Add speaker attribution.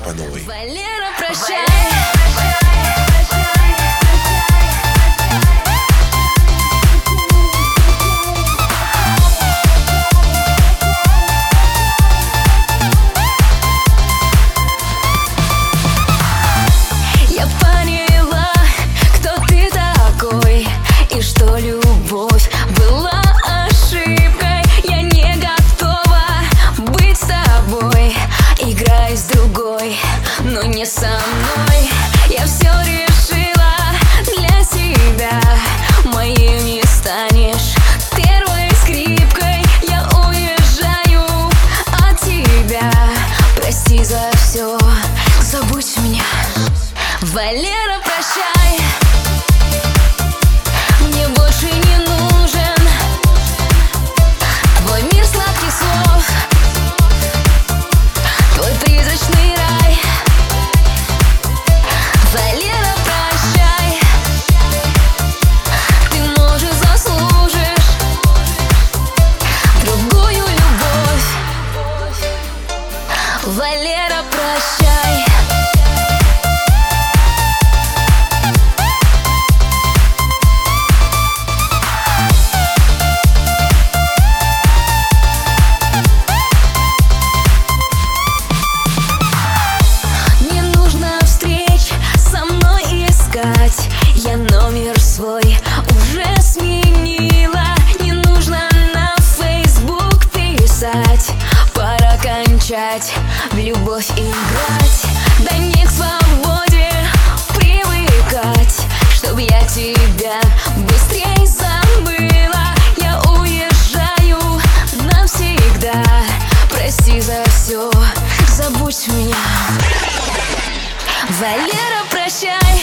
Speaker 1: по новой.
Speaker 2: Валера, прощай. Я Валера, бросать Пора кончать в любовь играть. Да не к свободе привыкать Чтоб я тебя быстрей забыла. Я уезжаю навсегда. Прости за все, забудь меня. Валера, прощай.